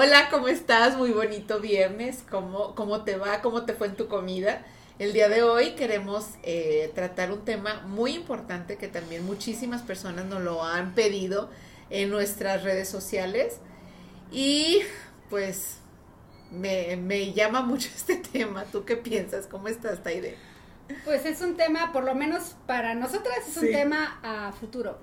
Hola, ¿cómo estás? Muy bonito viernes. ¿Cómo, cómo te va? ¿Cómo te fue en tu comida? El día de hoy queremos eh, tratar un tema muy importante que también muchísimas personas nos lo han pedido en nuestras redes sociales. Y pues me, me llama mucho este tema. ¿Tú qué piensas? ¿Cómo estás, Taide? Pues es un tema, por lo menos para nosotras, es un tema a futuro.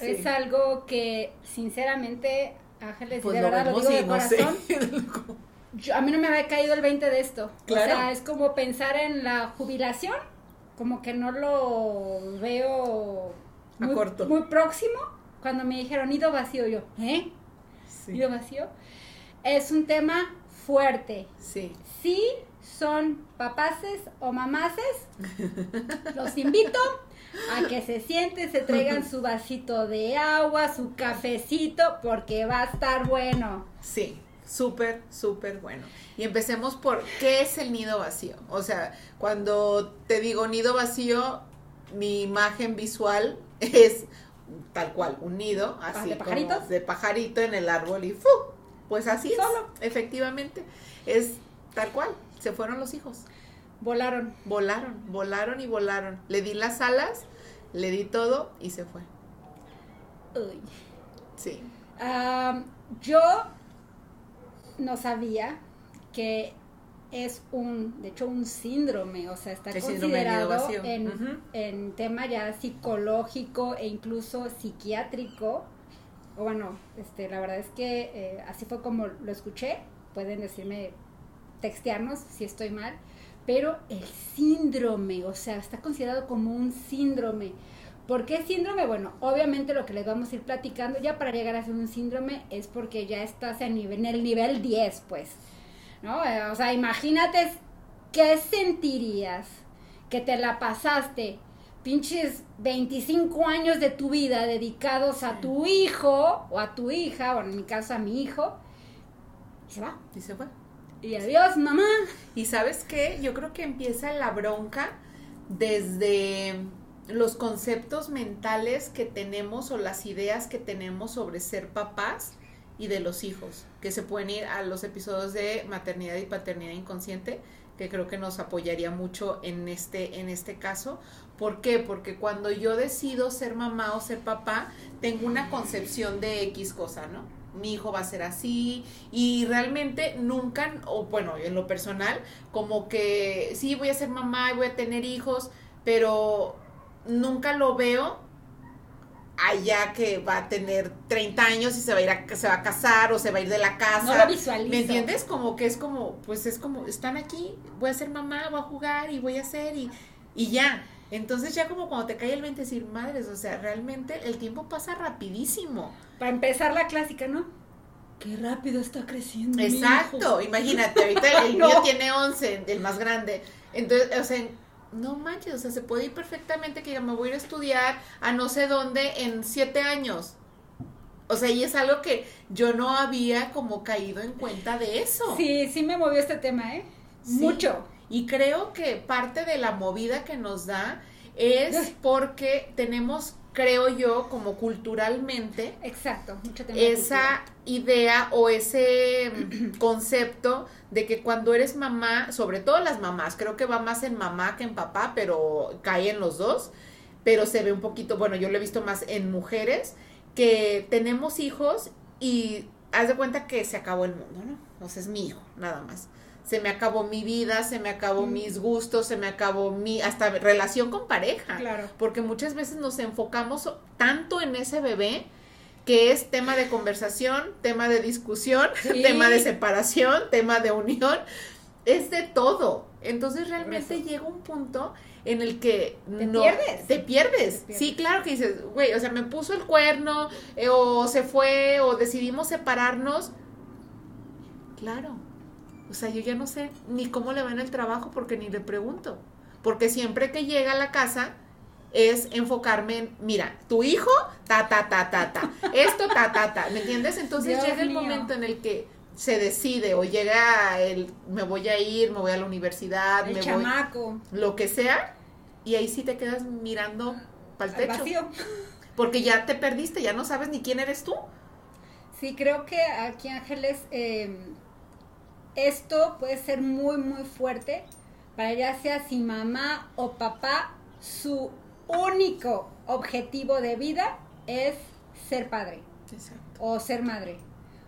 Es algo que, sinceramente, Ángeles, Pues de verdad lo digo de no sé. corazón. yo- a mí no me había caído el 20 de esto. Claro. O sea, es como pensar en la jubilación, como que no lo veo A muy, corto. muy próximo. Cuando me dijeron nido vacío, yo, ¿eh? Sí. Nido vacío. Es un tema fuerte. Sí. Si son papaces o mamaces, los invito a que se sienten, se traigan su vasito de agua, su cafecito, porque va a estar bueno. Sí, súper, súper bueno. Y empecemos por qué es el nido vacío. O sea, cuando te digo nido vacío, mi imagen visual es tal cual, un nido, así ¿De como de pajarito en el árbol y ¡fu! Pues así Solo. es, efectivamente. Es tal cual, se fueron los hijos. Volaron. Volaron, volaron y volaron. Le di las alas, le di todo y se fue. Uy. Sí. Ah, yo no sabía que es un, de hecho, un síndrome, o sea, está El considerado en, Ujú. en tema ya psicológico e incluso psiquiátrico. Bueno, este, la verdad es que eh, así fue como lo escuché. Pueden decirme, textearnos si estoy mal. Pero el síndrome, o sea, está considerado como un síndrome. ¿Por qué síndrome? Bueno, obviamente lo que les vamos a ir platicando ya para llegar a ser un síndrome es porque ya estás en, el nivel 10, pues. ¿No? O sea, imagínate qué sentirías que te la pasaste pinches 25 años de tu vida dedicados a tu hijo o a tu hija, o en mi caso a mi hijo, y se va. Y se fue. Y adiós, mamá. Y sabes qué, yo creo que empieza la bronca desde los conceptos mentales que tenemos o las ideas que tenemos sobre ser papás y de los hijos, que se pueden ir a los episodios de maternidad y paternidad inconsciente, que creo que nos apoyaría mucho en este, en este caso. ¿Por qué? Porque cuando yo decido ser mamá o ser papá, tengo una concepción de X cosa, ¿no? Mi hijo va a ser así y realmente nunca, o bueno, en lo personal, como que sí voy a ser mamá y voy a tener hijos, pero nunca lo veo allá que va a tener 30 años y se va a ir a, se va a casar o se va a ir de la casa. No lo visualizo. ¿Me entiendes? Como que es como, pues es como, están aquí, voy a ser mamá, voy a jugar y voy a hacer y, y ya. Entonces ya como cuando te cae el 20 decir, madres, o sea, realmente el tiempo pasa rapidísimo. Para empezar la clásica, ¿no? Qué rápido está creciendo. Exacto, imagínate, ahorita el No. mío tiene 11, el más grande. Entonces, o sea, no manches, o sea, se puede ir perfectamente que diga, me voy a ir a estudiar a no sé dónde en siete años. O sea, y es algo que yo no había como caído en cuenta de eso. Sí, sí me movió este tema, ¿eh? Sí. Mucho. Y creo que parte de la movida que nos da es porque tenemos, creo yo, como culturalmente, Exacto, mucho esa idea o ese mm, concepto de que cuando eres mamá, sobre todo las mamás, creo que va más en mamá que en papá, pero cae en los dos, pero se ve un poquito, bueno, yo lo he visto más en mujeres, que tenemos hijos y haz de cuenta que se acabó el mundo, ¿no? O sea, es mi hijo, nada más. Se me acabó mi vida, se me acabó Mm. mis gustos, se me acabó mi hasta relación con pareja Claro. porque muchas veces nos enfocamos tanto en ese bebé que es tema de conversación, tema de discusión, Sí. tema de separación, tema de unión, es de todo. Entonces realmente llega un punto en el que Te no pierdes. te pierdes. Te pierdes. Sí, claro que dices, güey, o sea, me puso el cuerno eh, o se fue o decidimos separarnos. Claro. O sea, yo ya no sé ni cómo le va en el trabajo porque ni le pregunto. Porque siempre que llega a la casa es enfocarme en, mira, tu hijo, ta, ta, ta, ta, ta, esto, ta, ta, ta, ¿me entiendes? Entonces Dios llega el mío. momento en el que se decide o llega el, me voy a ir, me voy a la universidad, El me voy, chamaco. lo que sea, y ahí sí te quedas mirando para el techo. vacío. Porque ya te perdiste, ya no sabes ni quién eres tú. Sí, creo que aquí Ángeles, eh, esto puede ser muy, muy fuerte para ya sea si mamá o papá, su único objetivo de vida es ser padre o ser madre.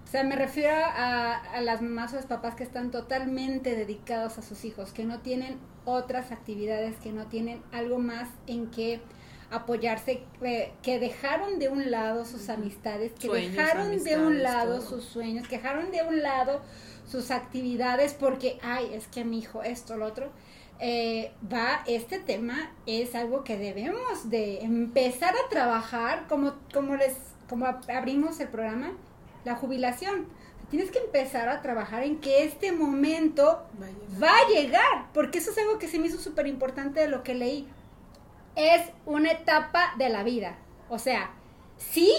O sea, me refiero a, a, las mamás o los papás que están totalmente dedicados a sus hijos, que no tienen otras actividades, que no tienen algo más en que apoyarse, que dejaron de un lado sus amistades, que dejaron de un lado sus sueños, que dejaron de un lado sus actividades porque, ay, es que mi hijo, esto, lo otro. Eh, va, este tema es algo que debemos de empezar a trabajar, como, como les, como abrimos el programa, la jubilación. Tienes que empezar a trabajar en que este momento va a llegar, porque eso es algo que se me hizo súper importante de lo que leí es una etapa de la vida. O sea, sí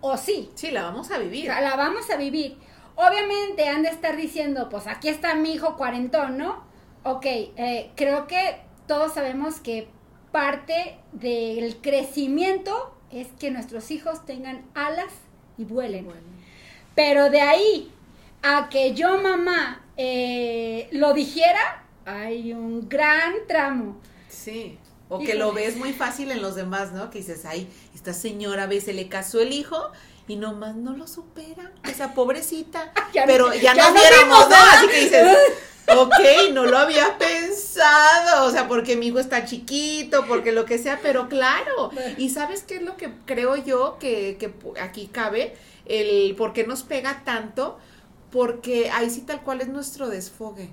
o sí. Sí, la vamos a vivir. La vamos a vivir. Obviamente han de estar diciendo, pues aquí está mi hijo cuarentón, ¿no? Ok, eh, creo que todos sabemos que parte del crecimiento es que nuestros hijos tengan alas y vuelen. Pero de ahí a que yo mamá eh, lo dijera, hay un gran tramo. Sí. O que lo ves muy fácil en los demás, ¿no? Que dices, ay, esta señora a veces le casó el hijo y nomás no lo supera, esa pobrecita. Pero ya, nos viéramos, ¿no? Así que dices, ok, no lo había pensado, o sea, porque mi hijo está chiquito, porque lo que sea, pero claro. Y sabes qué es lo que creo yo que, que aquí cabe, el por qué nos pega tanto, porque ahí sí tal cual es nuestro desfogue.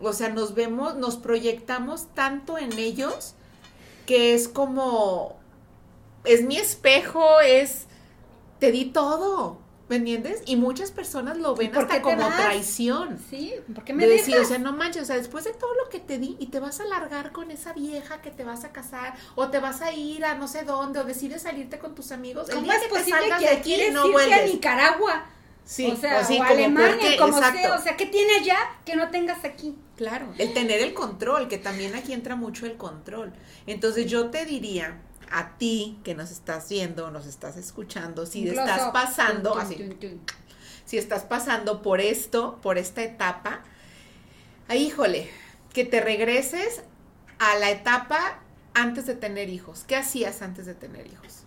O sea, nos vemos, nos proyectamos tanto en ellos que es como, es mi espejo, es, te di todo, ¿me entiendes? Y muchas personas lo ven hasta como traición. Sí, porque me de decir, o sea, no manches, o sea, después de todo lo que te di y te vas a largar con esa vieja que te vas a casar o te vas a ir a no sé dónde o decides salirte con tus amigos, ¿Cómo es posible que, de aquí no vuelves a Nicaragua? Sí, o sea, o, Alemania, como sea, o sea, ¿qué tiene allá que no tengas aquí? Claro, el tener el control, que también aquí entra mucho el control. Entonces yo te diría a ti que nos estás viendo, nos estás escuchando, si estás pasando, así, si estás pasando por esto, por esta etapa, ahí, híjole, que te regreses a la etapa antes de tener hijos. ¿Qué hacías antes de tener hijos?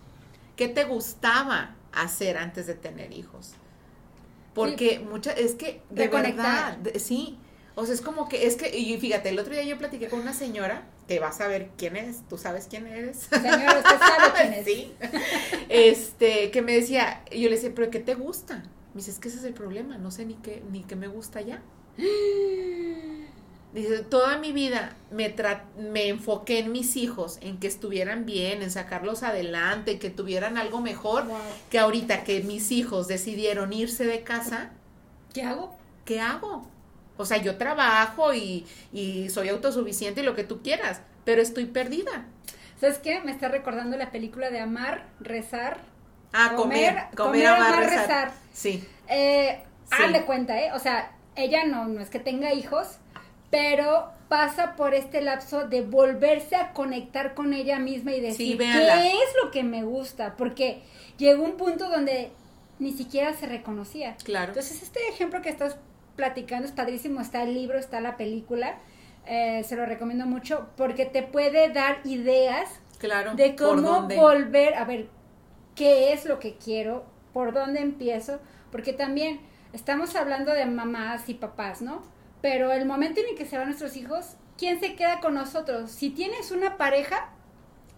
¿Qué te gustaba hacer antes de tener hijos? Porque muchas, es que de verdad, sí. O sea, es como que, es que, y fíjate, el otro día yo platiqué con una señora, que vas a ver quién es, tú sabes quién eres. Señora, usted sabe quién es. sí. Este, que me decía, yo le decía, pero ¿qué te gusta? Me dice, es que ese es el problema, no sé ni qué, ni qué me gusta ya. Dice, toda mi vida me, me enfoqué en mis hijos, en que estuvieran bien, en sacarlos adelante, que tuvieran algo mejor, que ahorita que mis hijos decidieron irse de casa. ¿Qué hago? ¿Qué hago? O sea, yo trabajo y, y soy autosuficiente y lo que tú quieras, pero estoy perdida. ¿Sabes qué? Me está recordando la película de Amar, Rezar. Ah, comer, comer, amar, rezar. Sí. Eh, sí. cuenta, ¿eh? O sea, ella no, no es que tenga hijos, pero pasa por este lapso de volverse a conectar con ella misma y decir qué es lo que me gusta, porque llegó un punto donde ni siquiera se reconocía. Claro. Entonces, este ejemplo que estás platicando es padrísimo, está el libro, está la película, eh, se lo recomiendo mucho porque te puede dar ideas claro, de cómo volver a ver qué es lo que quiero, por dónde empiezo, porque también estamos hablando de mamás y papás, ¿no? Pero el momento en el que se van nuestros hijos, ¿quién se queda con nosotros? Si tienes una pareja,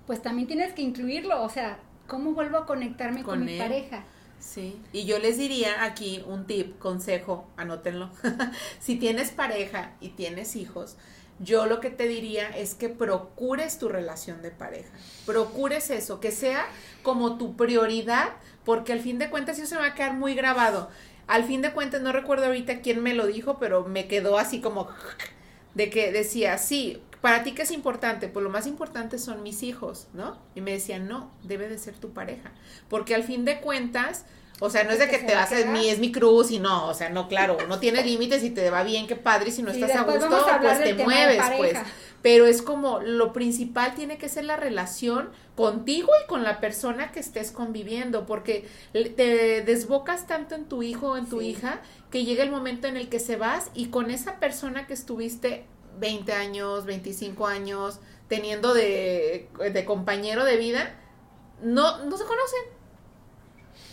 pues también tienes que incluirlo. O sea, ¿cómo vuelvo a conectarme con, mi pareja? Sí, y yo les diría aquí un tip, consejo, anótenlo. si tienes pareja y tienes hijos, yo lo que te diría es que procures tu relación de pareja. Procures eso, que sea como tu prioridad, porque al fin de cuentas eso se va a quedar muy grabado al fin de cuentas, no recuerdo ahorita quién me lo dijo, pero me quedó así como de que decía, sí, para ti qué es importante, pues lo más importante son mis hijos, ¿no? Y me decía, no, debe de ser tu pareja, porque al fin de cuentas, o sea, no es de que te vas a mi es mi cruz y no, o sea, no, claro, no tienes límites y te va bien, qué padre, y si no estás a gusto, pues te mueves, pues. pero es como lo principal tiene que ser la relación contigo y con la persona que estés conviviendo, porque te desbocas tanto en tu hijo o en tu hija que llega el momento en el que se vas y con esa persona que estuviste 20 años, 25 años, teniendo de, de compañero de vida, no, no se conocen.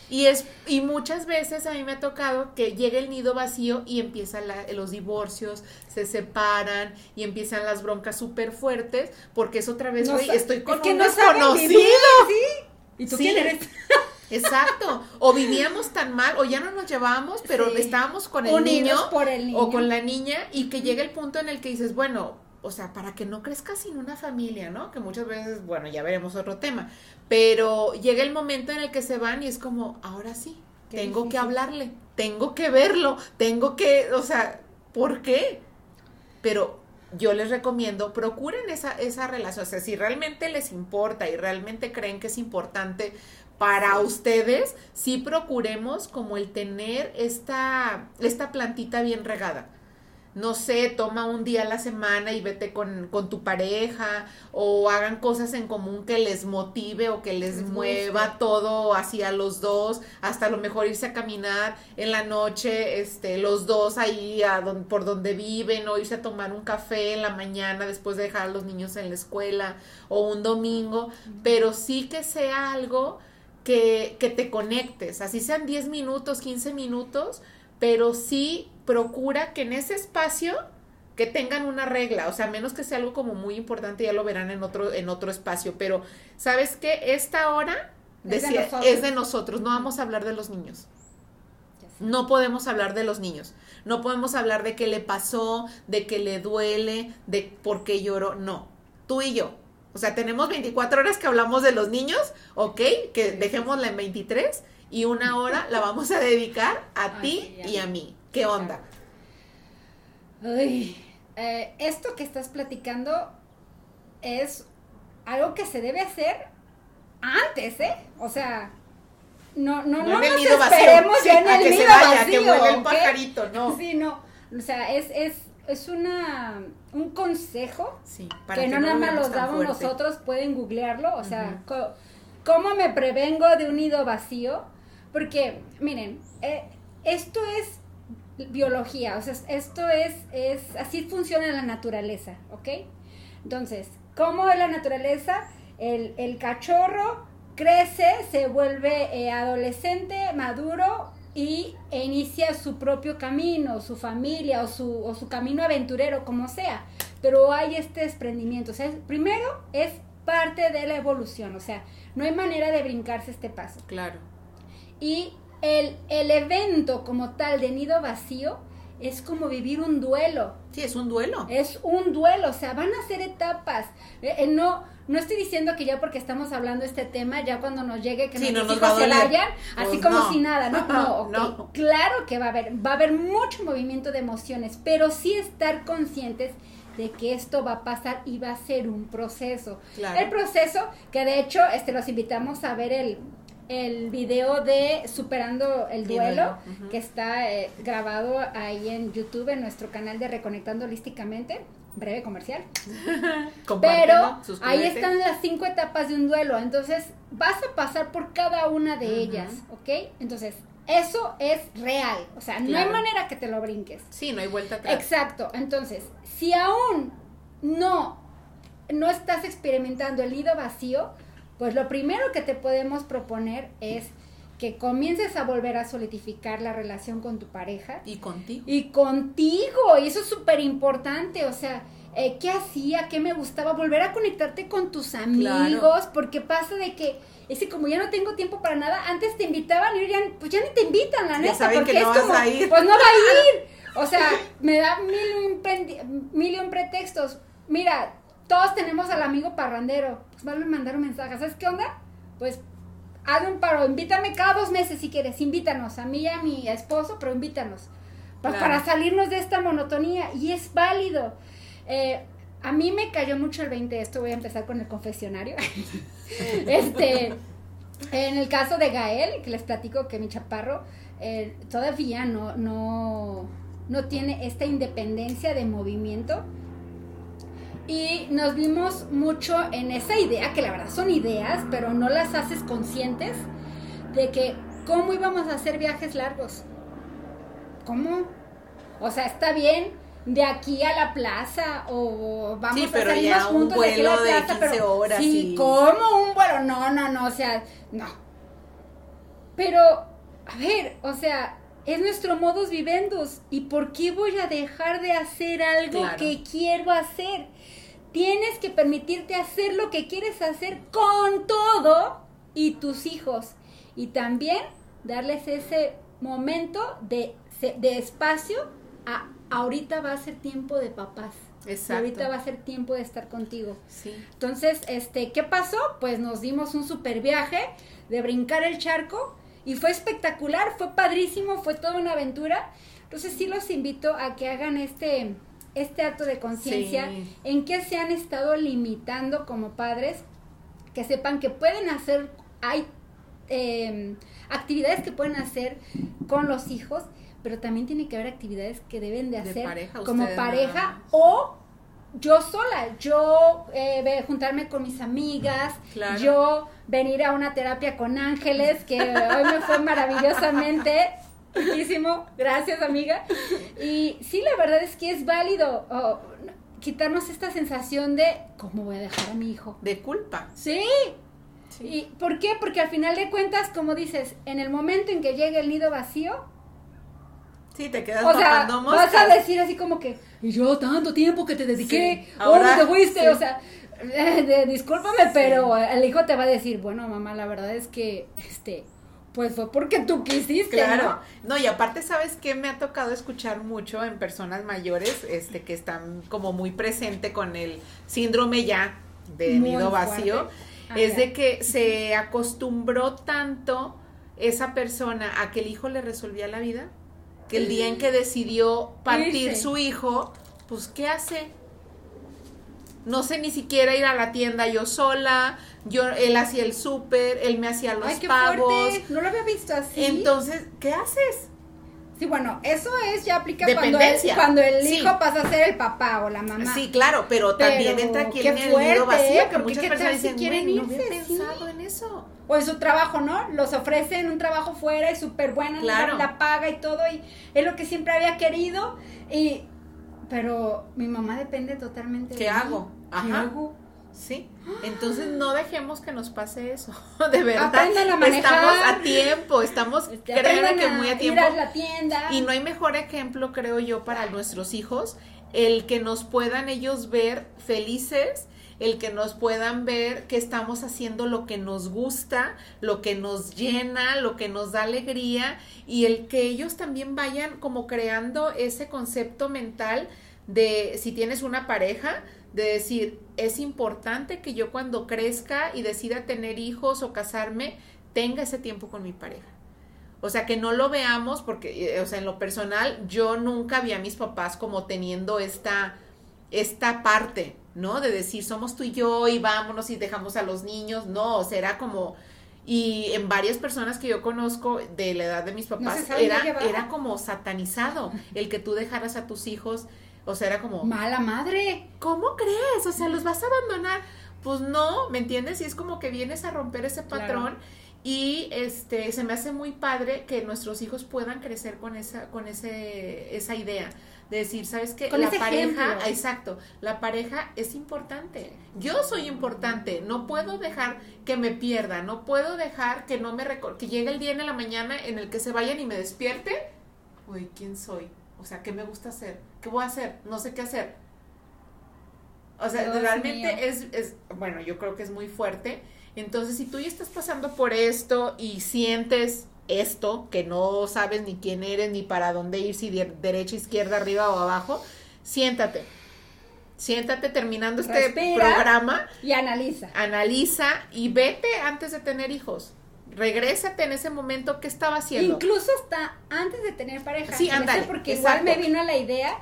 Y, es, y muchas veces a mí me ha tocado que llegue el nido vacío y empiezan los divorcios, se separan y empiezan las broncas súper fuertes, porque es otra vez, güey, estoy con un desconocido. ¿sí? ¿Y tú quién eres? Exacto. O vivíamos tan mal, o ya no nos llevábamos, pero estábamos con el, niño, por el niño o con la niña, y que llega el punto en el que dices, bueno, o sea, para que no crezca sin una familia, ¿no? Que muchas veces, bueno, ya veremos otro tema, pero llega el momento en el que se van y es como, ahora sí, tengo que hablarle, tengo que verlo, tengo que, o sea, ¿por qué? Pero yo les recomiendo, procuren esa, esa relación, o sea, si realmente les importa y realmente creen que es importante para ustedes, sí procuremos como el tener esta, esta plantita bien regada. No sé, toma un día a la semana y vete con, tu pareja o hagan cosas en común que les motive o que les, mueva todo hacia los dos, hasta a lo mejor irse a caminar en la noche, este, los dos ahí a por donde viven o irse a tomar un café en la mañana después de dejar a los niños en la escuela o un domingo, pero sí que sea algo que, que te conectes, así sean 10 minutos, 15 minutos, pero sí procura que en ese espacio que tengan una regla, o sea, menos que sea algo como muy importante, ya lo verán en otro, en otro espacio, pero ¿sabes qué? Esta hora es, de nosotros, no vamos a hablar de los niños. No podemos hablar de los niños. No podemos hablar de qué le pasó, de qué le duele, de por qué lloró. No. Tú y yo. O sea, tenemos 24 horas que hablamos de los niños, ¿ok? Que dejémosla en 23 y una hora la vamos a dedicar a ti y a mí. ¿Qué onda? Uy, eh, esto que estás platicando es algo que se debe hacer antes, ¿eh? O sea, no, no, no, no nos esperemos ya en el nido vacío. Que el pajarito, no. Sí, no. O sea, es, es, es una, un consejo sí, para que, no nada más los damos nosotros, pueden googlearlo. O sea, ¿cómo me prevengo de un nido vacío? Porque, miren, eh, esto es biología, o sea, esto es, es, así funciona la naturaleza, ¿ok? Entonces, ¿cómo es la naturaleza? El, el cachorro crece, se vuelve eh, adolescente, maduro y e inicia su propio camino, su familia o su, o su camino aventurero, como sea. Pero hay este desprendimiento. O sea, primero es parte de la evolución, o sea, no hay manera de brincarse este paso. Claro. Y el, el evento como tal de nido vacío es como vivir un duelo. Sí, es un duelo. Es un duelo, o sea, van a ser etapas. Eh, eh, no, no estoy diciendo que ya porque estamos hablando de este tema, ya cuando nos llegue que sí, nuestros no se vayan, así pues como si nada, ¿no? No, claro que va a haber, va a haber mucho movimiento de emociones, pero sí estar conscientes de que esto va a pasar y va a ser un proceso. El proceso que de hecho este los invitamos a ver el el video de Superando el Duelo, que está eh, grabado ahí en YouTube, en nuestro canal de Reconectando Holísticamente. Breve comercial. Pero ahí están las cinco etapas de un duelo. Entonces, vas a pasar por cada una de ellas, ¿ok? Entonces, eso es real. O sea, no hay manera que te lo brinques. Sí, no hay vuelta atrás. Exacto. Entonces, si aún no, no estás experimentando el nido vacío, pues lo primero que te podemos proponer es que comiences a volver a solidificar la relación con tu pareja. Y contigo. Y contigo, y eso es súper importante, o sea, eh, ¿qué hacía? ¿Qué me gustaba? Volver a conectarte con tus amigos, porque pasa de que, es que como ya no tengo tiempo para nada, antes te invitaban y ya, pues ya ni te invitan, la neta, porque es como, pues no va a ir. O sea, me da mil y un pretextos. Mira, todos tenemos al amigo parrandero. Pues vale mandar un mensaje. ¿Sabes qué onda? Pues haz un paro, invítame cada dos meses si quieres, invítanos, a mí y a mi esposo, pero invítanos. Para salirnos de esta monotonía. Y es válido. Eh, a mí me cayó mucho el 20 de esto, voy a empezar con el confesionario. este, en el caso de Gael, que les platico que mi chaparro eh, todavía no, no, no tiene esta independencia de movimiento Y nos vimos mucho en esa idea, que la verdad son ideas, pero no las haces conscientes, de que cómo íbamos a hacer viajes largos. ¿Cómo? O sea, está bien de aquí a la plaza o vamos Sí, a pero salirnos ya un juntos de aquí a la vuelo de plaza, 15 pero horas Sí, y- ¿cómo un vuelo? No, no, no, o sea, no. Pero, a ver, o sea, es nuestro modus vivendus. ¿Y por qué voy a dejar de hacer algo Claro. que quiero hacer? Tienes que permitirte hacer lo que quieres hacer con todo y tus hijos. Y también darles ese momento de, de espacio a ahorita va a ser tiempo de papás. Y Exacto. ahorita va a ser tiempo de estar contigo. Sí. Entonces, este, ¿qué pasó? Pues nos dimos un super viaje de brincar el charco y fue espectacular, fue padrísimo, fue toda una aventura. Entonces sí los invito a que hagan este, este acto de conciencia Sí. en qué se han estado limitando como padres, que sepan que pueden hacer, hay eh, actividades que pueden hacer con los hijos, pero también tiene que haber actividades que deben de De hacer pareja, como pareja o yo sola, yo eh, juntarme con mis amigas, Claro. yo venir a una terapia con ángeles, que hoy me fue maravillosamente, riquísimo, gracias amiga. Y sí, la verdad es que es válido oh, quitarnos esta sensación de, ¿cómo voy a dejar a mi hijo? De culpa. Sí. Sí. ¿Y por qué? Porque al final de cuentas, como dices, en el momento en que llegue el nido vacío, Sí, te quedas o sea, papando vas a moscas. decir así como que, y yo tanto tiempo que te dediqué, Sí, ahora te fuiste, sí. o sea, de- discúlpame, pero el hijo te va a decir, bueno, mamá, la verdad es que, este, pues fue porque tú quisiste, Claro, no, y aparte, ¿sabes qué? Me ha tocado escuchar mucho en personas mayores, este, que están como muy presente con el síndrome ya de Muy nido vacío, Ajá. es de que se acostumbró tanto esa persona a que el hijo le resolvía la vida, que el día en que decidió partir Irse. su hijo, pues, ¿qué hace? No sé ni siquiera ir a la tienda yo sola, yo, él hacía el súper, él me hacía los Ay, qué pagos. fuerte, no lo había visto así. Entonces, ¿qué haces? sí, bueno, eso es, ya aplica cuando el, cuando el Sí. hijo pasa a ser el papá o la mamá. Sí, claro, pero, Pero, también entra aquí en el nido vacío, que Porque muchas personas si quieren "Güey, no había irse, sí". pensado en eso. O en su trabajo, ¿no? Los ofrecen un trabajo fuera y súper buena, Claro. la, la paga y todo, y es lo que siempre había querido. Y, pero mi mamá depende totalmente ¿Qué de mí. hago? ¿Qué Ajá. hago? Sí, entonces no dejemos que nos pase eso, de verdad. Estamos a tiempo, estamos, aprendan que muy a ir tiempo. a la tienda. Y no hay mejor ejemplo, creo yo, para nuestros hijos, el que nos puedan ellos ver felices, el que nos puedan ver que estamos haciendo lo que nos gusta, lo que nos llena, lo que nos da alegría, y el que ellos también vayan como creando ese concepto mental de si tienes una pareja, de decir, es importante que yo cuando crezca y decida tener hijos o casarme, tenga ese tiempo con mi pareja. O sea, que no lo veamos porque, eh, o sea, en lo personal, yo nunca vi a mis papás como teniendo esta, esta parte, ¿no? De decir, somos tú y yo y vámonos y dejamos a los niños. No, o sea, era como, y en varias personas que yo conozco de la edad de mis papás, era, era como satanizado el que tú dejaras a tus hijos. O sea, era como, Mala madre. ¿cómo crees? O sea, los vas a abandonar. Pues no, ¿me entiendes? Y es como que vienes a romper ese Claro. patrón y este se me hace muy padre que nuestros hijos puedan crecer con esa con ese esa idea de decir, ¿sabes qué? Con la pareja, ejemplo. exacto, la pareja es importante. Yo soy importante, no puedo dejar que me pierda, no puedo dejar que no me que llegue el día en la mañana en el que se vayan y me despierte. Uy, ¿quién soy? O sea, ¿qué me gusta hacer? ¿Qué voy a hacer? No sé qué hacer. O sea, Dios realmente es, es, bueno, yo creo que es muy fuerte. Entonces, si tú ya estás pasando por esto y sientes esto, que no sabes ni quién eres, ni para dónde ir, si de- derecha, izquierda, arriba o abajo, siéntate. Siéntate terminando este programa, Y analiza. analiza y vete antes de tener hijos. Regrésate en ese momento que estaba haciendo. Incluso hasta antes de tener pareja. Sí, ándale, Porque exacto. igual me vino la idea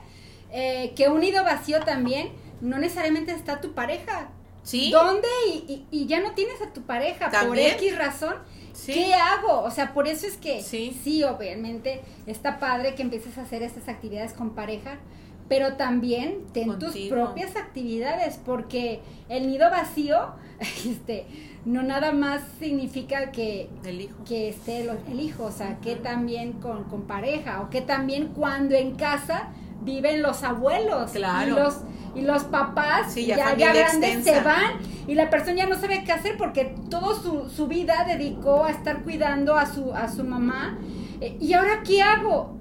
eh, que un nido vacío también no necesariamente está tu pareja. ¿Sí? ¿Dónde? Y, y- y ya no tienes a tu pareja por. X razón. Sí. ¿Qué hago? O sea, por eso es que Sí. sí, obviamente está padre que empieces a hacer estas actividades con pareja, pero también ten tus propias actividades, porque el nido vacío, este, no nada más significa que, el hijo. que esté el, hijo, o sea, que también con, con, pareja, o que también cuando en casa viven los abuelos claro. y los y los papás ya, grandes se van y la persona ya no sabe qué hacer porque toda su, su vida dedicó a estar cuidando a su, a su mamá. Eh, ¿Y ahora qué hago?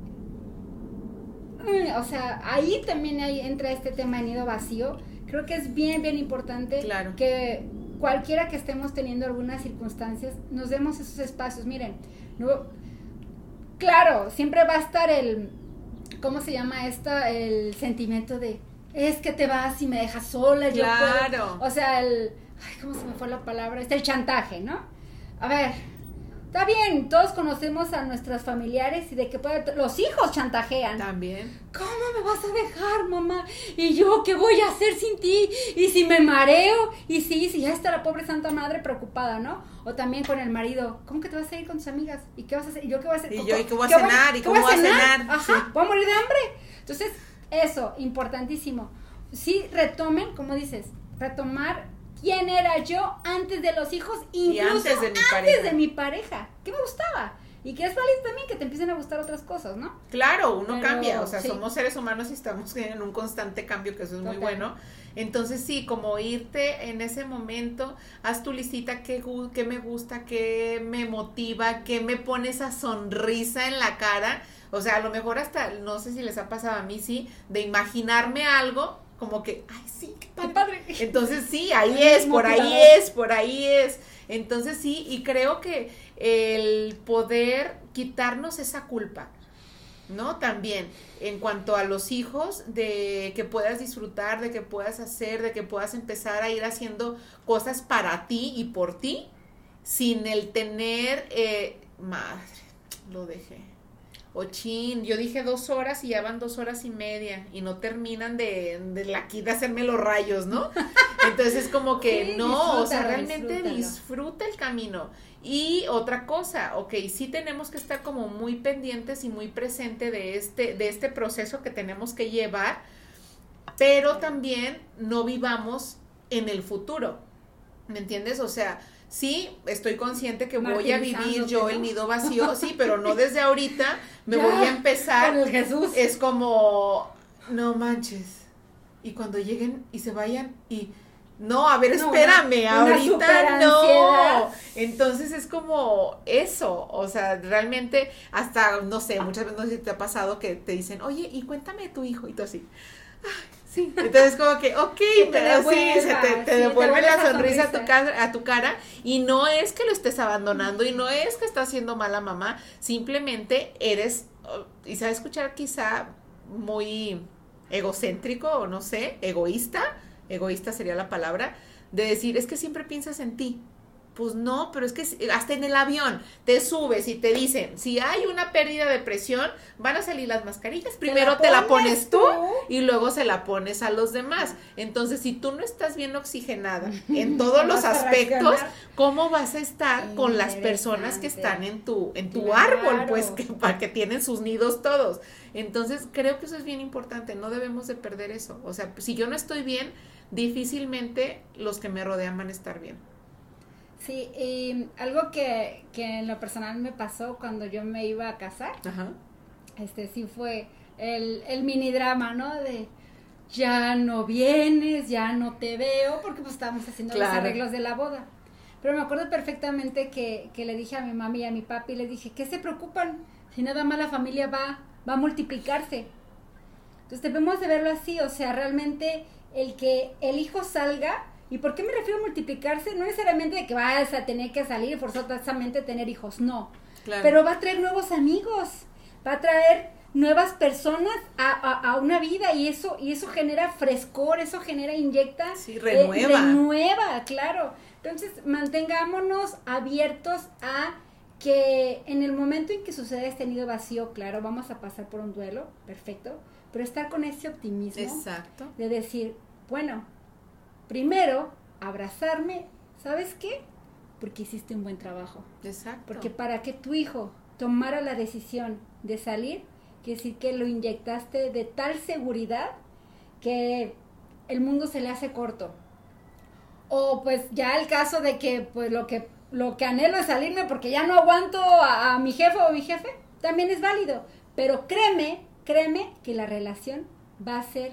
Mm, o sea, ahí también hay, entra este tema de nido vacío. Creo que es bien, bien importante que cualquiera que estemos teniendo algunas circunstancias, nos demos esos espacios. Miren, no, claro, siempre va a estar el, ¿cómo se llama esto? El sentimiento de, es que te vas y me dejas sola. Claro. o sea, el, ay, ¿cómo se me fue la palabra? Es el chantaje, ¿no? A ver, Está bien, todos conocemos a nuestros familiares y de que puede, los hijos chantajean. También. ¿Cómo me vas a dejar, mamá? ¿Y yo qué voy a hacer sin ti? ¿Y si me mareo? Y sí, si ya está la pobre santa madre preocupada, ¿no? O también con el marido. ¿Cómo que te vas a ir con tus amigas? ¿Y qué vas a hacer? ¿Y yo qué voy a hacer? ¿Y yo qué voy a cenar? ¿Y cómo voy a cenar? Ajá, voy a morir de hambre. Entonces, eso, importantísimo. Sí, retomen, como dices, retomar quién era yo antes de los hijos, incluso antes de mi pareja. De mi pareja ¿Qué me gustaba? Y que es válido también que te empiecen a gustar otras cosas, ¿no? Claro, uno cambia, o sea, somos seres humanos y estamos en un constante cambio, que eso es muy bueno. Entonces sí, como irte en ese momento, haz tu listita, qué, qué me gusta, qué me motiva, qué me pone esa sonrisa en la cara. O sea, a lo mejor hasta, no sé si les ha pasado a mí, sí, de imaginarme algo como que, ay, sí, qué padre. Entonces sí, ahí es, por ahí es, por ahí es. Entonces sí, y creo que el poder quitarnos esa culpa, ¿no? También en cuanto a los hijos, de que puedas disfrutar, de que puedas hacer, de que puedas empezar a ir haciendo cosas para ti y por ti, sin el tener, eh, madre, lo dejé chin, yo dije dos horas y ya van dos horas y media y no terminan de, de aquí de hacerme los rayos, ¿no? Entonces es como que no, o sea, realmente disfruta el camino. Y otra cosa, ok, sí tenemos que estar como muy pendientes y muy presente de este, de este proceso que tenemos que llevar, pero también no vivamos en el futuro, ¿me entiendes? O sea, sí, estoy consciente que voy a vivir yo el nido vacío, sí, pero no desde ahorita, me voy a empezar. Con el Jesús. Es como, no manches. Y cuando lleguen y se vayan y, no, a ver, espérame, ahorita no. Entonces es como eso, o sea, realmente hasta, no sé, muchas veces no sé si te ha pasado que te dicen, oye, y cuéntame de tu hijo, y tú así, Sí, entonces como que, ok, pero sí, se te, devuelve la sonrisa, A, tu cara, a tu cara y no es que lo estés abandonando y no es que estás haciendo mala mamá, simplemente eres, y sabe escuchar quizá muy egocéntrico o no sé, egoísta, egoísta sería la palabra, de decir, es que siempre piensas en ti, pues no, pero es que hasta en el avión te subes y te dicen, si hay una pérdida de presión, van a salir las mascarillas. Primero te la, pones tú, y luego se la pones a los demás. Entonces, si tú no estás bien oxigenada en todos los aspectos, ¿cómo vas a estar con las personas que están en tu en tu árbol, pues que para que tienen sus nidos todos? Entonces, creo que eso es bien importante, no debemos de perder eso. O sea, si yo no estoy bien, difícilmente los que me rodean van a estar bien. Sí, y algo que, que, en lo personal me pasó cuando yo me iba a casar, este sí fue el, el mini drama, ¿no? De ya no vienes, ya no te veo, porque pues estábamos haciendo los arreglos de la boda. Pero me acuerdo perfectamente que, que le dije a mi mami y a mi papi, le dije, ¿qué se preocupan? Si nada más la familia va, va a multiplicarse. Entonces debemos de verlo así, o sea, realmente el que el hijo salga ¿Y por qué me refiero a multiplicarse? No necesariamente de que vas a tener que salir forzosamente tener hijos, no. Pero va a traer nuevos amigos, va a traer nuevas personas a, una vida y eso y eso genera frescor, eso genera inyecta, sí, eh, renueva. renueva, claro. Entonces, mantengámonos abiertos a que en el momento en que suceda este nido vacío, claro, vamos a pasar por un duelo, perfecto, pero estar con ese optimismo Exacto. de decir, bueno, primero, abrazarme, ¿sabes qué? Porque hiciste un buen trabajo. Exacto. Porque para que tu hijo tomara la decisión de salir, quiere decir que lo inyectaste de tal seguridad que el mundo se le hace corto. O pues ya el caso de que pues lo que lo que anhelo es salirme porque ya no aguanto a, a mi jefe o mi jefe, también es válido. Pero créeme, créeme que la relación va a ser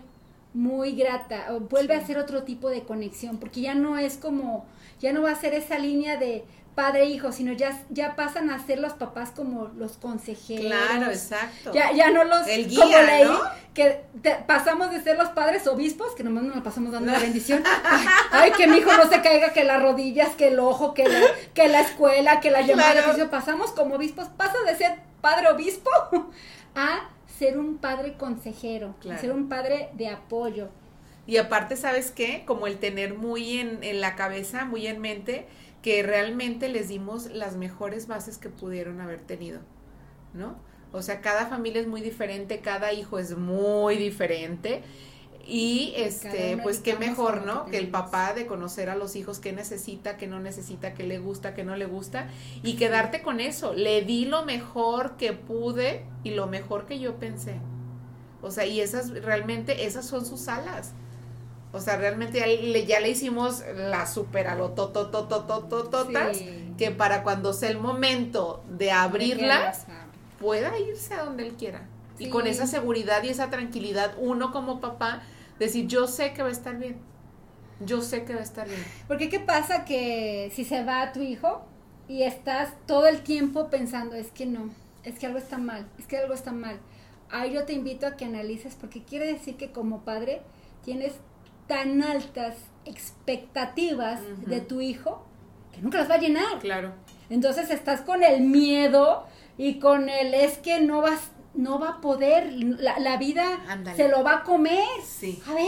muy grata, o vuelve a ser otro tipo de conexión, porque ya no es como, ya no va a ser esa línea de padre-hijo, sino ya, ya pasan a ser los papás como los consejeros. Claro, exacto. Ya, ya no los, El como guía, leí, ¿no? que te- pasamos de ser los padres obispos, que nomás nos la pasamos dando la bendición. Ay, que mi hijo no se caiga, que las rodillas, que el ojo, que la, que la escuela, que la llamada de Claro. Pasamos como obispos, pasa de ser padre obispo a ser un padre consejero, Claro. ser un padre de apoyo. Y aparte, ¿sabes qué? Como el tener muy en, en la cabeza, muy en mente, que realmente les dimos las mejores bases que pudieron haber tenido, ¿no? O sea, cada familia es muy diferente, cada hijo es muy diferente. Y este, pues qué mejor, ¿no? Que, el papá de conocer a los hijos qué necesita, qué no necesita, qué le gusta, qué no le gusta y quedarte con eso. Le di lo mejor que pude y lo mejor que yo pensé. O sea, y esas realmente esas son sus alas. O sea, realmente ya le, ya le hicimos la super alotototototototas sí. que para cuando sea el momento de abrirlas pueda irse a donde él quiera. Sí. Y con esa seguridad y esa tranquilidad, uno como papá decir, yo sé que va a estar bien. Yo sé que va a estar bien. Porque qué pasa que si se va tu hijo y estás todo el tiempo pensando, es que no, es que algo está mal, es que algo está mal. Ahí yo te invito a que analices porque quiere decir que como padre tienes tan altas expectativas de tu hijo que nunca las va a llenar. Claro. Entonces estás con el miedo y con el es que no vas no va a poder, la, la vida se lo va a comer. Sí. A ver,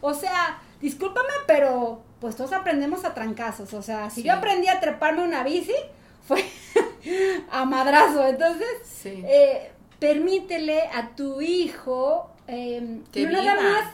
o sea, discúlpame, pero pues todos aprendemos a trancazos. O sea, si Sí. yo aprendí a treparme una bici, fue a madrazo. Entonces, Sí. eh, permítele a tu hijo eh, Que no nada más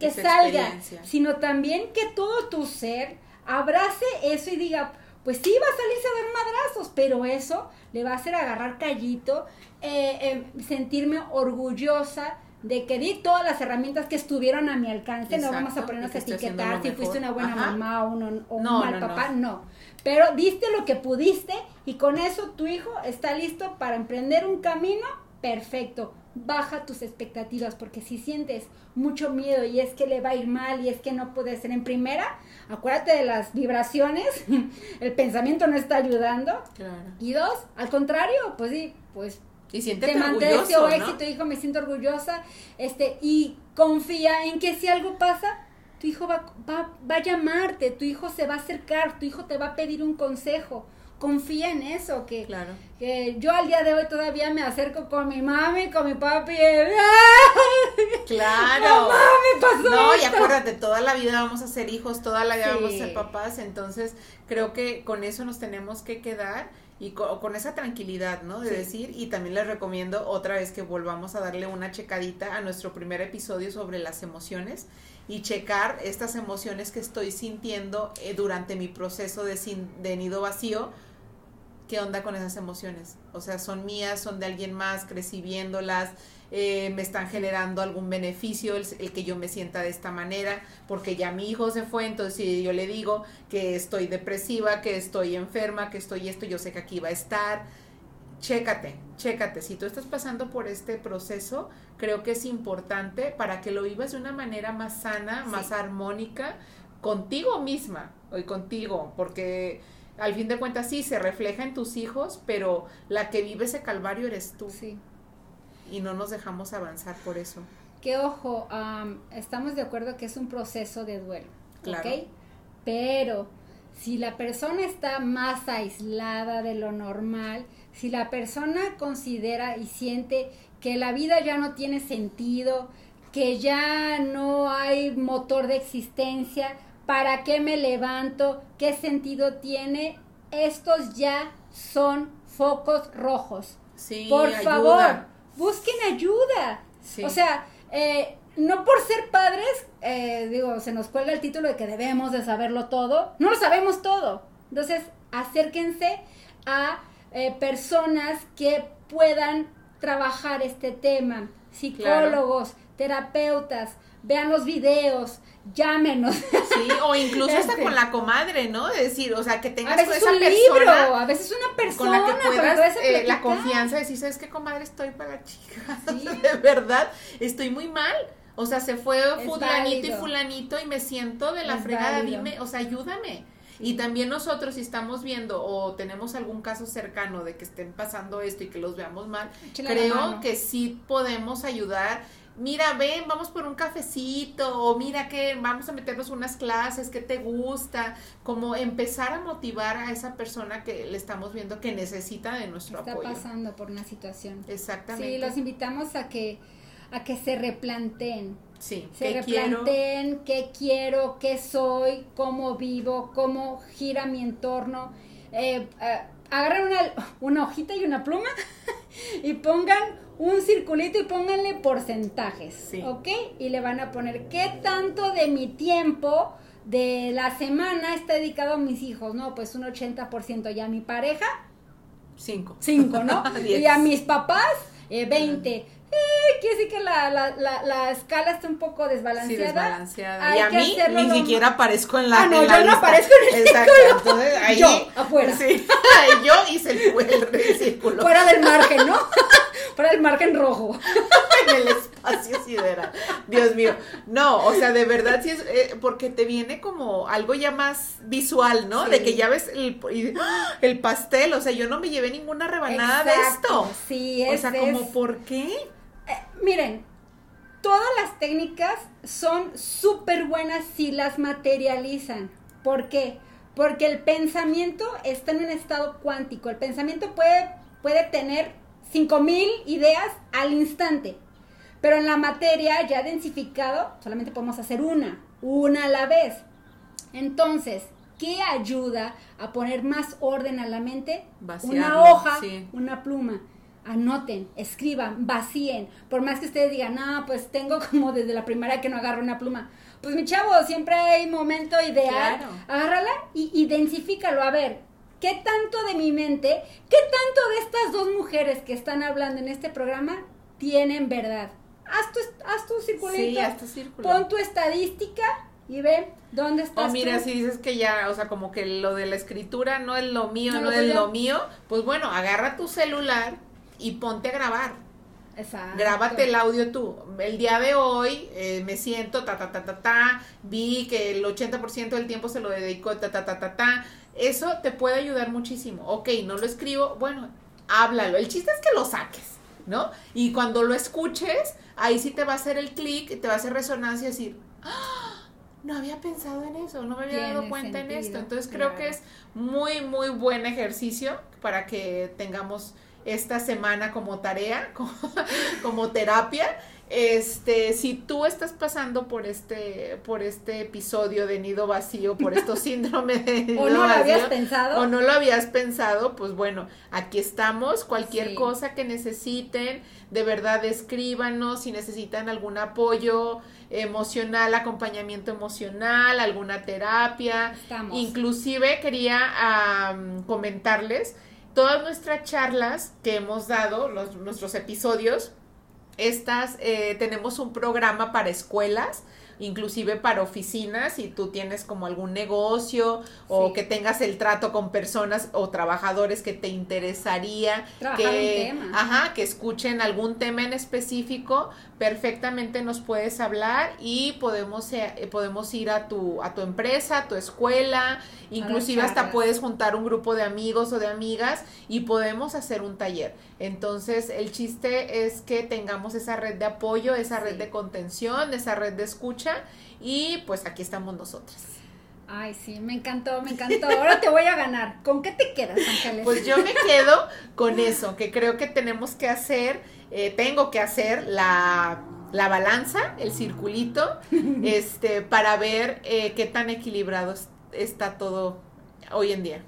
que salga, sino también que todo tu ser abrace eso y diga, pues sí, va a salirse a dar madrazos, pero eso le va a hacer agarrar callito, eh, eh, sentirme orgullosa de que di todas las herramientas que estuvieron a mi alcance, no vamos a ponernos a etiquetar si fuiste una buena Ajá. mamá o un, o un No, mal no, no. papá, no. Pero diste lo que pudiste y con eso tu hijo está listo para emprender un camino perfecto. Baja tus expectativas porque si sientes mucho miedo y es que le va a ir mal y es que no puede ser en primera, acuérdate de las vibraciones, el pensamiento no está ayudando. Claro. Y dos, al contrario, pues sí, pues Y siéntete te mandé orgulloso, ese ¿no? éxito, hijo, me siento orgullosa, este, y confía en que si algo pasa, tu hijo va, va, va a llamarte, tu hijo se va a acercar, tu hijo te va a pedir un consejo. Confía en eso, que, Claro. que yo al día de hoy todavía me acerco con mi mami, con mi papi, y, Claro. Mamá, me pasó No, y acuérdate, toda la vida vamos a ser hijos, toda la vida Sí. vamos a ser papás, entonces creo que con eso nos tenemos que quedar y co- con, esa tranquilidad, ¿no? De Sí. decir, y también les recomiendo otra vez que volvamos a darle una checadita a nuestro primer episodio sobre las emociones y checar estas emociones que estoy sintiendo eh, durante mi proceso de, sin, de nido vacío, ¿qué onda con esas emociones? O sea, son mías, son de alguien más, crecí viéndolas, eh, me están generando algún beneficio el, el que yo me sienta de esta manera, porque ya mi hijo se fue, entonces si yo le digo que estoy depresiva, que estoy enferma, que estoy esto, yo sé que aquí va a estar. Chécate, chécate. Si tú estás pasando por este proceso, creo que es importante para que lo vivas de una manera más sana, Sí. más armónica, contigo misma y contigo, porque al fin de cuentas sí se refleja en tus hijos, pero la que vive ese calvario eres tú Sí. Y no nos dejamos avanzar por eso. Que ojo, am, estamos de acuerdo que es un proceso de duelo, Claro. ¿ok? Pero si la persona está más aislada de lo normal, si la persona considera y siente que la vida ya no tiene sentido, que ya no hay motor de existencia, ¿para qué me levanto? ¿Qué sentido tiene? Estos ya son focos rojos. Sí, Por ayuda. favor, busquen ayuda. Sí. O sea, eh, no por ser padres, eh, digo, se nos cuelga el título de que debemos de saberlo todo. No lo sabemos todo. Entonces, acérquense a eh, personas que puedan trabajar este tema, psicólogos, terapeutas, vean los videos, llámenos. Sí, o incluso hasta este. con la comadre, ¿no? De decir, o sea, que tengas a veces esa un persona libro, a veces una persona con la que puedas eh, la confianza de decir, ¿sabes qué, comadre? Estoy para la chica. de verdad, estoy muy mal. O sea, se fue fulanito y fulanito y me siento de la fregada, dime, o sea, ayúdame. Y también nosotros, si estamos viendo o tenemos algún caso cercano de que estén pasando esto y que los veamos mal, creo que sí podemos ayudar. Mira, ven, vamos por un cafecito, o mira que vamos a meternos unas clases, ¿qué te gusta? Como empezar a motivar a esa persona que le estamos viendo que necesita de nuestro apoyo. Está pasando por una situación. Exactamente. Sí, los invitamos a que a que se replanteen. Sí, se replanteen qué quiero, qué soy, cómo vivo, cómo gira mi entorno. Eh, eh, agarren una, una hojita y una pluma y pongan un circulito y pónganle porcentajes, sí. ¿ok? Y le van a poner qué tanto de mi tiempo de la semana está dedicado a mis hijos, ¿no? Pues un 80% y a mi pareja. Cinco. Cinco, ¿no? y a mis papás, eh, 20 eh, quiere decir que la, la, la, la, escala está un poco desbalanceada. Sí, desbalanceada. y a mí ni siquiera aparezco en la Ah, no, yo no aparezco en el Exacto, entonces ahí, Yo, afuera. Sí, yo hice el, el, el círculo. Fuera del margen, ¿no? Fuera del margen rojo. en el espacio sideral. Dios mío. No, o sea, de verdad sí es, eh, porque te viene como algo ya más visual, ¿no? Sí. De que ya ves el, el, pastel, o sea, yo no me llevé ninguna rebanada Exacto, de esto. Sí, es, O sea, como, ¿por qué? Eh, miren, todas las técnicas son súper buenas si las materializan. ¿Por qué? Porque el pensamiento está en un estado cuántico. El pensamiento puede, puede tener 5000 ideas al instante. Pero en la materia ya densificado, solamente podemos hacer una, una a la vez. Entonces, ¿qué ayuda a poner más orden a la mente? Vaciarlo, una hoja, sí. una pluma anoten, escriban, vacíen. Por más que ustedes digan, no, pues tengo como desde la primaria que no agarro una pluma. Pues mi chavo, siempre hay momento ideal. Claro. Agárrala y identifícalo. A ver, ¿qué tanto de mi mente, qué tanto de estas dos mujeres que están hablando en este programa tienen verdad? Haz tu, haz tu circulito. Sí, haz tu círculo. Pon tu estadística y ve dónde estás. O mira, tú? si dices que ya, o sea, como que lo de la escritura no es lo mío, No, es lo mío, pues bueno, agarra tu celular y ponte a grabar. Exacto. Grábate el audio tú. El día de hoy eh, me siento ta ta ta ta ta, vi que el 80% del tiempo se lo dedicó ta ta ta ta ta. Eso te puede ayudar muchísimo. Ok, no lo escribo, bueno, háblalo. El chiste es que lo saques, ¿no? Y cuando lo escuches, ahí sí te va a hacer el clic, te va a hacer resonancia y decir, "Ah, no había pensado en eso, no me había dado cuenta en esto. Entonces creo claro. que es muy, muy buen ejercicio para que tengamos esta semana como tarea, como, como terapia. Este, si tú estás pasando por este, por este episodio de nido vacío, por estos síndromes de nido ¿O no lo habías pensado? o no lo habías pensado, pues bueno, aquí estamos. Cualquier Sí. cosa que necesiten, de verdad escríbanos si necesitan algún apoyo emocional, acompañamiento emocional, alguna terapia. Estamos. Inclusive quería comentarles todas nuestras charlas que hemos dado, los, nuestros episodios. Estas, eh, tenemos un programa para escuelas, inclusive para oficinas, si tú tienes como algún negocio o Sí. que tengas el trato con personas o trabajadores que te interesaría Trabajar que, un tema. ajá, que escuchen algún tema en específico, perfectamente nos puedes hablar y podemos, eh, podemos ir a tu, a tu empresa, a tu escuela, inclusive hasta puedes juntar un grupo de amigos o de amigas y podemos hacer un taller. Entonces, el chiste es que tengamos esa red de apoyo, esa red Sí. de contención, esa red de escucha y pues aquí estamos nosotras. Ay, sí, me encantó, me encantó. Ahora te voy a ganar. ¿Con qué te quedas, Ángeles? Pues yo me quedo con eso, que creo que tenemos que hacer, eh, tengo que hacer la, la balanza, el circulito, este, para ver eh, qué tan equilibrado es- está todo hoy en día.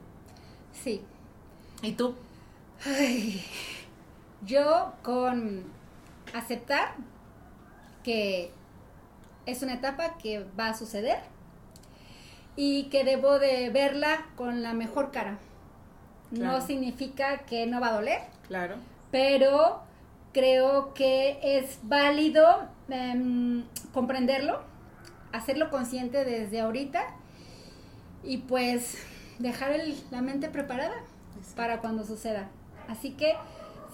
Sí. ¿Y tú? Ay, yo con aceptar que es una etapa que va a suceder y que debo de verla con la mejor cara. Claro. No significa que no va a doler, Claro. pero creo que es válido em, comprenderlo, hacerlo consciente desde ahorita y pues dejar la mente preparada para cuando suceda. Así que,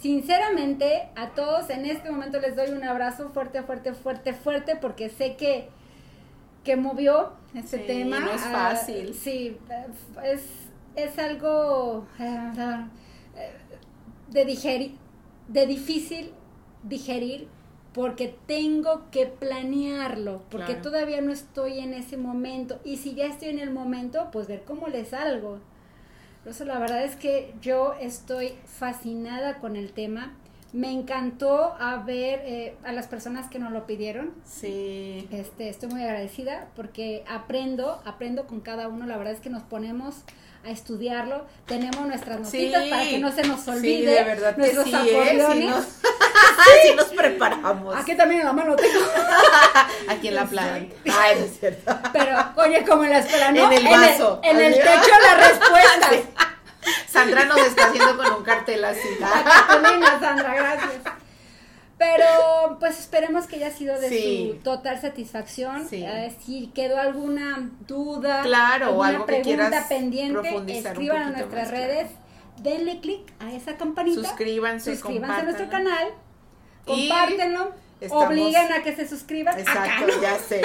sinceramente, a todos en este momento les doy un abrazo fuerte, fuerte, fuerte, fuerte, porque sé que, que movió este tema. No es fácil. sí, es, es algo eh, de digerir, de difícil digerir porque tengo que planearlo, porque todavía no estoy en ese momento. Y si ya estoy en el momento, pues ver cómo le salgo. Por la verdad es que yo estoy fascinada con el tema. Me encantó a ver eh, a las personas que nos lo pidieron. Sí. Este, estoy muy agradecida porque aprendo, aprendo con cada uno. La verdad es que nos ponemos a estudiarlo. Tenemos nuestras notitas para que no se nos olvide. Sí, de verdad nuestros que sí, ¿eh? Nos, nos preparamos. Aquí también en la mano tengo. Aquí en la planta. Ay, es cierto. Pero, oye, como en la ¿no? En el vaso. En el, techo la respuesta. Sandra nos está haciendo con un cartel así. La Sandra, gracias. Pero pues esperemos que haya sido de su total satisfacción. Eh, si quedó alguna duda, claro, alguna algo pregunta pendiente, escriban a nuestras redes, denle clic a esa campanita, suscríbanse, suscríbanse a nuestro canal, compártenlo. Obliguen a que se suscriban. Exacto, ya sé.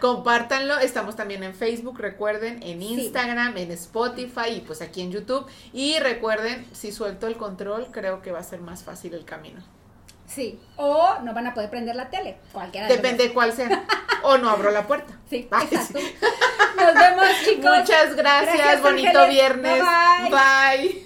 Compártanlo. Estamos también en Facebook, recuerden, en Instagram, en Spotify y pues aquí en YouTube. Y recuerden, si suelto el control, creo que va a ser más fácil el camino. Sí, o no van a poder prender la tele, cualquiera Depende de cuál sea. O no abro la puerta. Sí, exacto. Nos vemos, chicos. Muchas gracias, bonito viernes. bye.